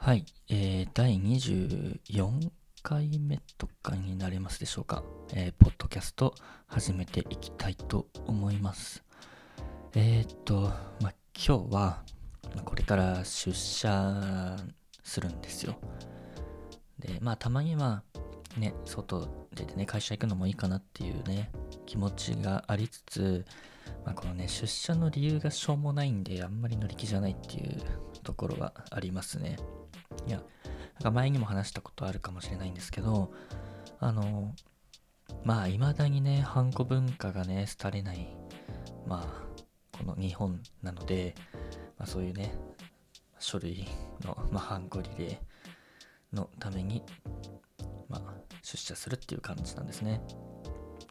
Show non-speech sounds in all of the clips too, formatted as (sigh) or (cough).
はい、えー、第24回目とかになりますでしょうか。えー、ポッドキャスト始めていきたいと思います。えー、っと、まあ、今日は、これから出社するんですよ。で、まあ、たまには、ね、外出てね、会社行くのもいいかなっていうね、気持ちがありつつ、まあ、このね、出社の理由がしょうもないんで、あんまり乗り気じゃないっていうところはありますね。いや、なんか前にも話したことあるかもしれないんですけど、あの、まあ、未だにね、ハンコ文化がね、廃れない、まあ、この日本なので、まあ、そういうね、書類の、まあ、ハンコリレーのために、まあ、出社するっていう感じなんですね。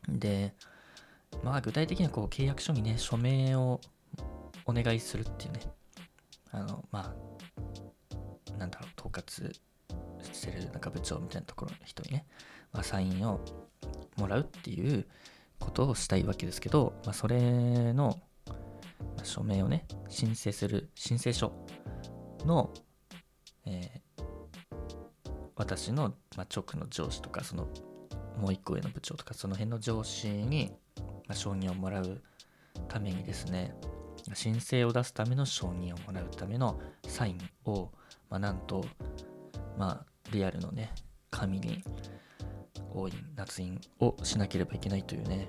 で、まあ、具体的にはこう、契約書にね、署名をお願いするっていうね、あの、まあ、なんだろう、括してるなんか部長みたいなところの人にね、まあ、サインをもらうっていうことをしたいわけですけど、まあ、それの署名をね、申請する申請書の、えー私の、まあ、直の上司とか、そのもう一個上の部長とか、その辺の上司に、まあ、承認をもらうためにですね、申請を出すための承認をもらうためのサインを、まあ、なんと、まあ、リアルのね、紙に、押印、捺印をしなければいけないというね、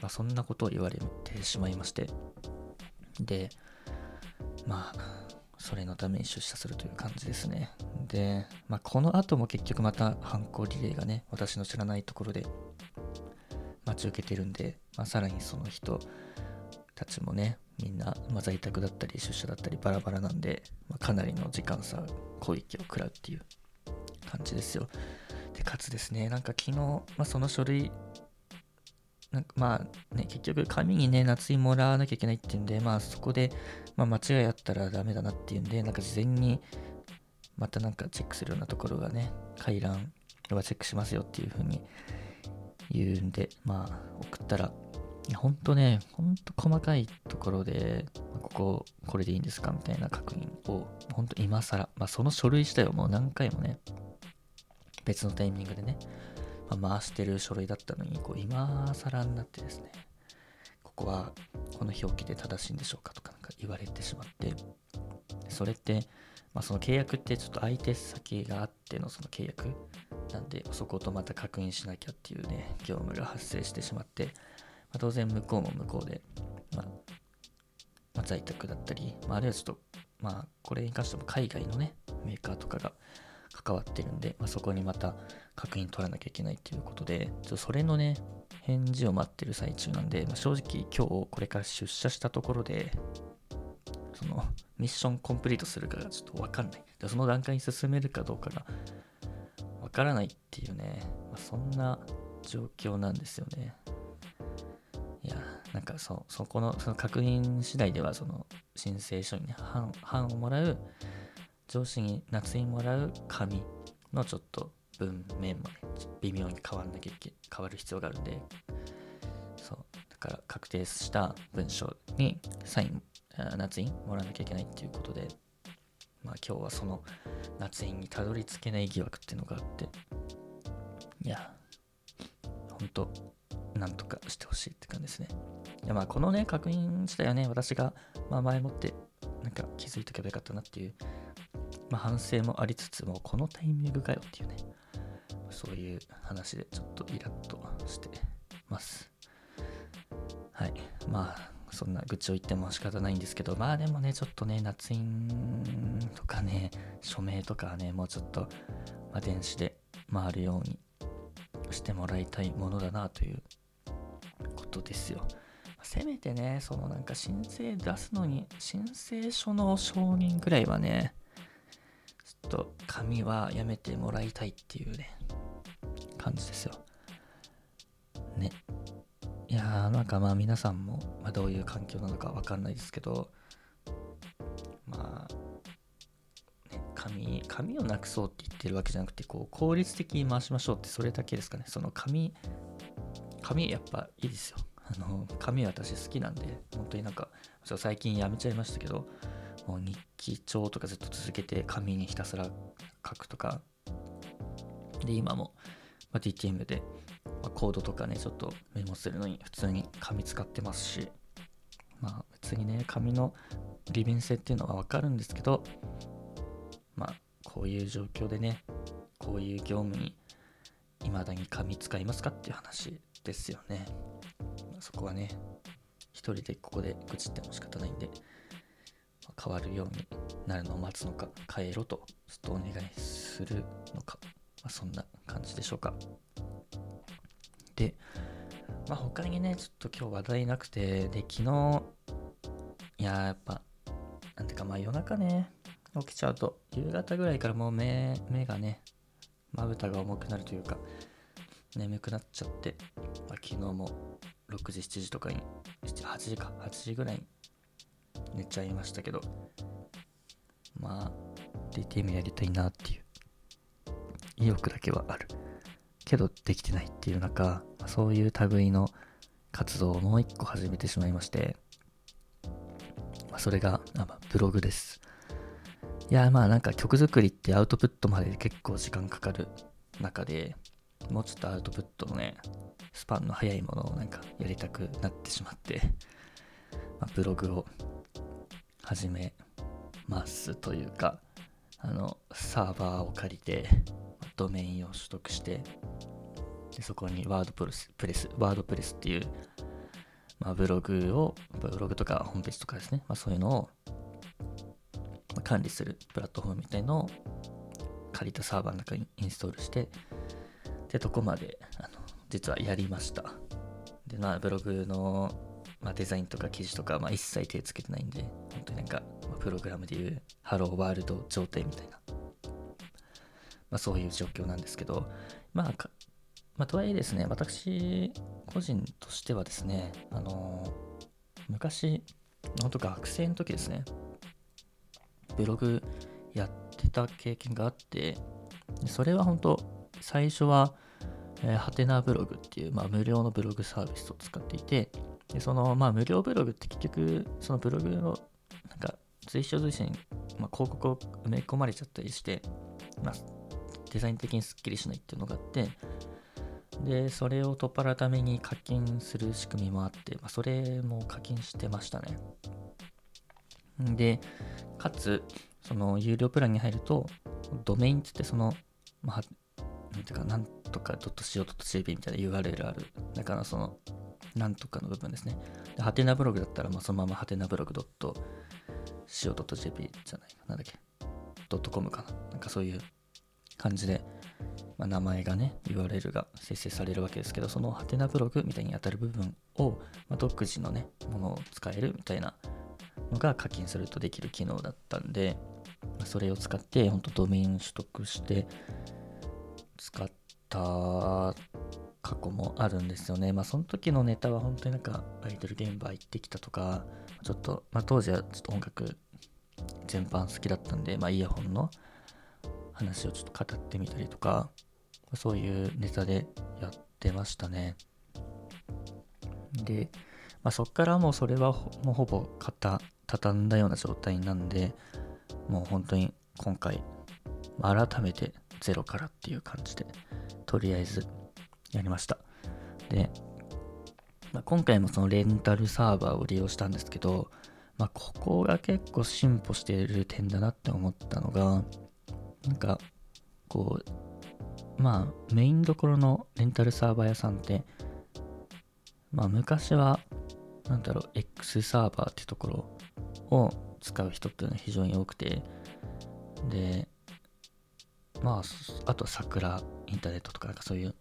まあ、そんなことを言われてしまいまして、で、まあ、それのために出社するという感じですね。で、まあ、この後も結局また犯行リレーがね、私の知らないところで待ち受けてるんで、まあ、さらにその人たちもね、みんな、まあ、在宅だったり出社だったりバラバラなんで、まあ、かなりの時間差、攻撃を食らうっていう感じですよ。で、かつですね、なんか昨日、まあ、その書類、なんかまあね、結局紙にね、夏にもらわなきゃいけないっていうんで、まあそこで、まあ、間違いあったらダメだなっていうんで、なんか事前にまたなんかチェックするようなところがね、回覧はチェックしますよっていう風に言うんで、まあ送ったら、ほんとね、ほんと細かいところで、ここ、これでいいんですかみたいな確認を、ほんと今更、まあその書類自体をもう何回もね、別のタイミングでね、まあ、回してる書類だったのに、こう今更になってですね、ここはこの表記で正しいんでしょうかとかなんか言われてしまって、それって、まあ、その契約ってちょっと相手先があってのその契約なんで、そことまた確認しなきゃっていうね、業務が発生してしまって、あ、当然向こうも向こうで、まあ、まあ、在宅だったり、まあ、あるいはちょっと、まあ、これに関しても海外のね、メーカーとかが関わってるんで、まあ、そこにまた確認取らなきゃいけないっていうことで、ちょっとそれのね、返事を待ってる最中なんで、まあ、正直今日これから出社したところで、そのミッションコンプリートするかがちょっとわかんない。でその段階に進めるかどうかがわからないっていうね、まあ、そんな状況なんですよね。なんかそそこのその確認次第では、その申請書にね、版をもらう、上司に夏にもらう紙のちょっと文面もね、微妙に変わんなきゃいけ変わる必要があるんで、そう、だから確定した文章にサイン、あ捺印もらわなきゃいけないっていうことで、まあ今日はその捺印にたどり着けない疑惑っていうのがあって、いや、ほんと、なんとかしてほしいって感じですね。いやまあこのね、確認自体はね、私がまあ前もってなんか気づいとけばよかったなっていう、まあ反省もありつつも、このタイミングかよっていうね、そういう話でちょっとイラッとしてます。はい。まあ、そんな愚痴を言っても仕方ないんですけど、まあでもね、ちょっとね、夏印とかね、署名とかはね、もうちょっと、まあ、電子で回るようにしてもらいたいものだなということですよ。せめてね、そのなんか申請出すのに、申請書の承認ぐらいはね、ちょっと紙はやめてもらいたいっていうね、感じですよ。ね。いやー、なんかまあ皆さんも、まあ、どういう環境なのかわかんないですけど、まあ、ね、紙、紙をなくそうって言ってるわけじゃなくて、こう、効率的に回しましょうってそれだけですかね。その紙、紙やっぱいいですよ。あの、紙私好きなんで、本当になんか、最近やめちゃいましたけど、もう日記帳とかずっと続けて紙にひたすら書くとか、で、今も、まあ、DTM で、ま、コードとかね、ちょっとメモするのに普通に紙使ってますし、まあ別にね、紙の利便性っていうのはわかるんですけど、まあこういう状況でね、こういう業務に未だに紙使いますかっていう話ですよね。そこはね、一人でここで愚痴っても仕方ないんで、変わるようになるのを待つのか、変えろとずっとお願いするのか、まあ、そんな感じでしょうか。で、まあ、他にね、ちょっと今日話題なくて、で、昨日、いややっぱ、なんていうか、まあ夜中ね、起きちゃうと、夕方ぐらいからもう目、目がね、まぶたが重くなるというか、眠くなっちゃって、まあ、昨日も6時、7時とかに、8時か、8時ぐらいに寝ちゃいましたけど、まあ、DTM やりたいなっていう意欲だけはある。けどできてないっていう中、そういう類の活動をもう一個始めてしまいまして、ま、それが、あまあ、ブログです。いや、まあなんか曲作りってアウトプットまで結構時間かかる中で、もうちょっとアウトプットのね、スパンの速いものをなんかやりたくなってしまって、(laughs) まあ、ブログを始めますというか、あの、サーバーを借りて、ドメインを取得して、でそこにワードプレス、プレス、ワードプレスっていう、まあ、ブログを、ブログとかホームページとかですね、まあ、そういうのを管理するプラットフォームみたいのを借りたサーバーの中にインストールして、で、とこまで、あの、実はやりました。で、まあ、ブログの、まあ、デザインとか記事とか、まあ、一切手つけてないんで、本当になんか、まあ、プログラムでいう、ハローワールド状態みたいな、まあ、そういう状況なんですけど、まあ、まあ、とはいえですね、私個人としてはですね、あの、昔、本当学生の時ですね、ブログやってた経験があって、それは本当、最初は、えー、ハテナブログっていう、まあ、無料のブログサービスを使っていて、でその、まあ、無料ブログって結局、そのブログの、なんか、随所随所に、まあ、広告を埋め込まれちゃったりして、まあ、デザイン的にスッキリしないっていうのがあって、で、それを取っ払うために課金する仕組みもあって、まあ、それも課金してましたね。で、かつ、その有料プランに入ると、ドメインって言って、その、まあ、なんていうか、なんとか .co.jp みたいな URL ある。だからその、なんとかの部分ですね。で、ハテナブログだったら、まあ、そのままハテナブログ .co.jp じゃないか。なんだっけ。.com かな。なんかそういう感じで、まあ、名前がね、URL が生成されるわけですけど、そのハテナブログみたいに当たる部分を、まあ、独自のね、ものを使えるみたいなのが課金するとできる機能だったんで、まあ、それを使って、本当ドメイン取得して使ってた過去もあるんですよね。まあその時のネタは本当になんかアイドル現場行ってきたとか、ちょっと、まあ当時はちょっと音楽全般好きだったんで、まあイヤホンの話をちょっと語ってみたりとか、そういうネタでやってましたね。で、まあ、そっからもうそれはもうほぼ型畳んだような状態なんで、もう本当に今回、改めてゼロからっていう感じで、とりあえずやりました。で、まあ、今回もそのレンタルサーバーを利用したんですけど、まあ、ここが結構進歩している点だなって思ったのが、なんか、こう、まあ、メインどころのレンタルサーバー屋さんって、まあ、昔は、なんだろう、X サーバーってところを使う人っていうのは非常に多くて、で、まあ、あと桜インターネットとかなんかそういう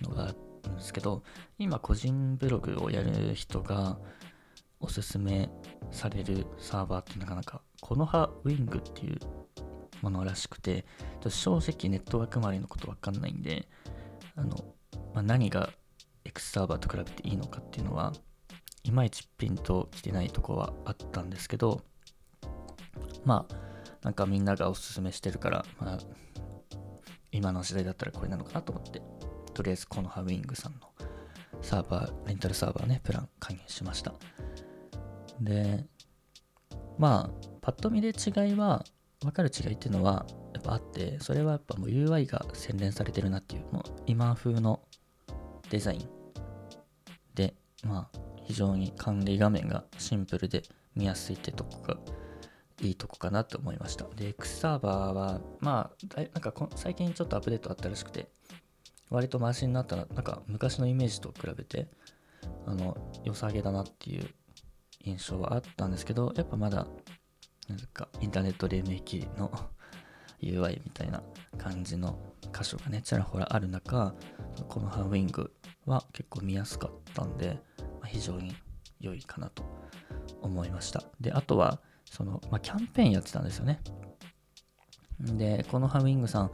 のがあるんですけど、今個人ブログをやる人がおすすめされるサーバーってなかなか、この葉ウィングっていうものらしくて、正直ネットワーク周りのことわかんないんで、あの、まあ、何が X サーバーと比べていいのかっていうのは、いまいちピンときてないとこはあったんですけど、まあ、なんかみんながおすすめしてるから、まあ、今の時代だったらこれなのかなと思って、とりあえずこのハウィングさんのサーバー、レンタルサーバーね、プラン加入しました。で、まあ、パッと見で違いは、分かる違いっていうのは、やっぱあってそれはやっぱもう UI が洗練されてるなっていうもう今風のデザインでまあ非常に管理画面がシンプルで見やすいってとこがいいとこかなと思いました。で X サーバーはまあなんか最近ちょっとアップデートあったらしくて割とマシになったらなんか昔のイメージと比べてあの良さげだなっていう印象はあったんですけどやっぱまだなんかインターネット黎明期の (laughs) UI みたいな感じの箇所がねちらほらある中このハウィングは結構見やすかったんで、まあ、非常に良いかなと思いました。であとはその、まあ、キャンペーンやってたんですよね。でこのハンウィングさん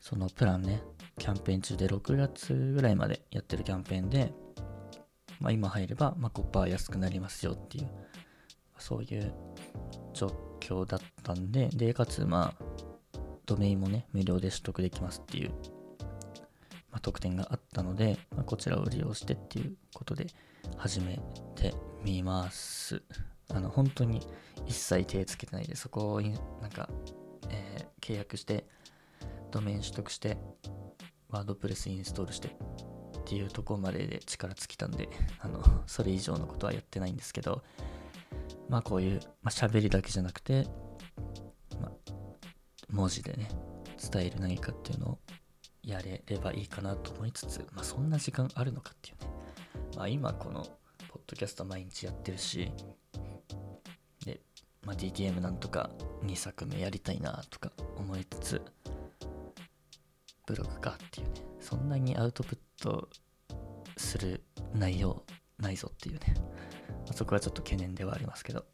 そのプランねキャンペーン中で6月ぐらいまでやってるキャンペーンで、まあ、今入れば、まあ、5%安くなりますよっていうそういう状況だったんででかつまあドメインもね無料で取得できますっていう、まあ、特典があったので、まあ、こちらを利用してっていうことで始めてみます。あの本当に一切手つけてないでそこをなんか、えー、契約してドメイン取得してワードプレスインストールしてっていうとこまでで力尽きたんで、あの、それ以上のことはやってないんですけど、まあこういう、まあ、喋りだけじゃなくて、まあ、文字でね、伝える何かっていうのをやれればいいかなと思いつつ、まあそんな時間あるのかっていうね。まあ今この、ポッドキャスト毎日やってるし、まあ DTM なんとか2作目やりたいなとか思いつつ、ブログかっていうね、そんなにアウトプットする内容ないぞっていうね、ま、そこはちょっと懸念ではありますけど。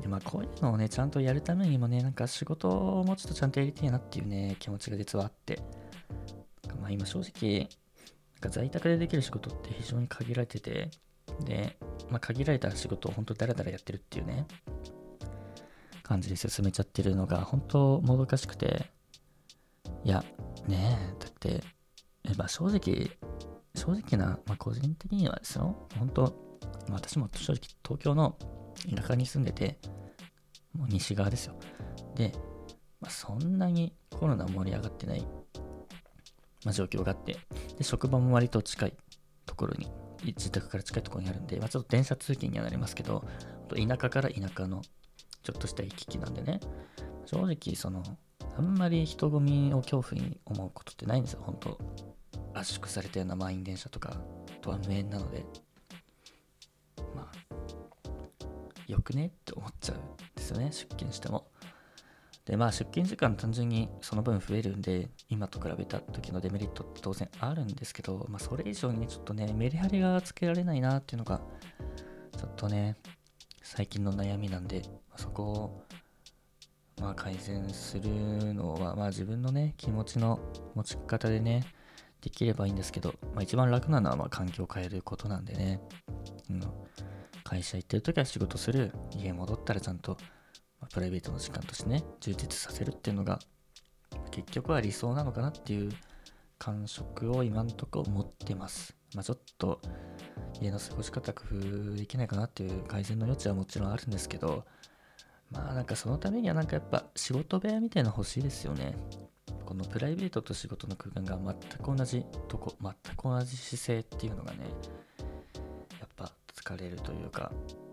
でまあこういうのをね、ちゃんとやるためにもね、なんか仕事をもうちょっとちゃんとやりたいなっていうね、気持ちが実はあって。まあ今正直、なんか在宅でできる仕事って非常に限られてて、で、まあ限られた仕事を本当だらだらやってるっていうね、感じで進めちゃってるのが本当もどかしくて、いや、ねえ、だって、えまあ、正直、正直な、まあ、個人的にはですよ、本当、まあ、私も正直東京の田舎に住んでて、もう西側ですよ。で、まあ、そんなにコロナ盛り上がってない、まあ、状況があって、で、職場も割と近いところに、自宅から近いところにあるんで、まあ、ちょっと電車通勤にはなりますけど、田舎から田舎のちょっとした行き来なんでね、正直、その、あんまり人混みを恐怖に思うことってないんですよ、本当圧縮されたような満員電車とかとは無縁なので、まあ、よくねって思っちゃうんですよね、出勤しても。で、まあ、出勤時間単純にその分増えるんで、今と比べた時のデメリットって当然あるんですけど、まあ、それ以上にねちょっとね、メリハリがつけられないなっていうのが、ちょっとね、最近の悩みなんで、そこをまあ、改善するのは、まあ、自分のね、気持ちの持ち方でね、できればいいんですけど、まあ、一番楽なのはま環境を変えることなんでね、うん、会社行ってる時は仕事する、家戻ったらちゃんと、ま、プライベートの時間としてね、充実させるっていうのが、結局は理想なのかなっていう感触を今んとこ持ってます。まあ、ちょっと家の過ごし方工夫できないかなっていう改善の余地はもちろんあるんですけど、まあなんかそのためにはなんかやっぱ仕事部屋みたいな欲しいですよね。このプライベートと仕事の空間が全く同じとこ、全く同じ姿勢っていうのがね、やっぱ疲れるというか、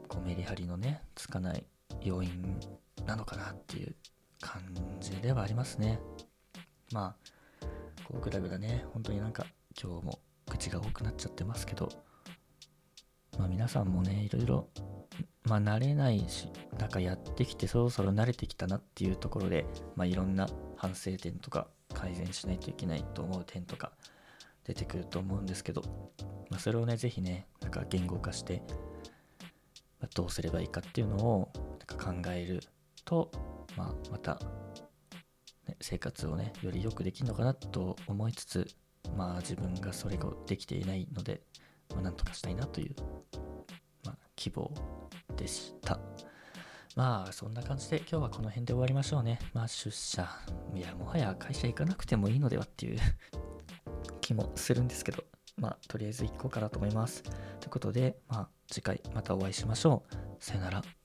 こうメリハリのね、つかない要因なのかなっていう感じではありますね。まあ、こうグダグダね、本当になんか今日も口が多くなっちゃってますけど、まあ皆さんもね、いろいろまあ慣れないし、なんかやってきてそろそろ慣れてきたなっていうところで、まあいろんな反省点とか改善しないといけないと思う点とか出てくると思うんですけど、まあそれをね、ぜひね、なんか言語化して、どうすればいいかっていうのをなんか考えると、まあまた、生活をね、より良くできるのかなと思いつつ、まあ自分がそれができていないので、まあ、なんとかしたいなという、まあ、希望でした。まあそんな感じで今日はこの辺で終わりましょうね。まあ出社、いやもはや会社行かなくてもいいのではっていう (laughs) 気もするんですけど、まあとりあえず行こうかなと思います。ということで、まあ次回またお会いしましょう。さよなら。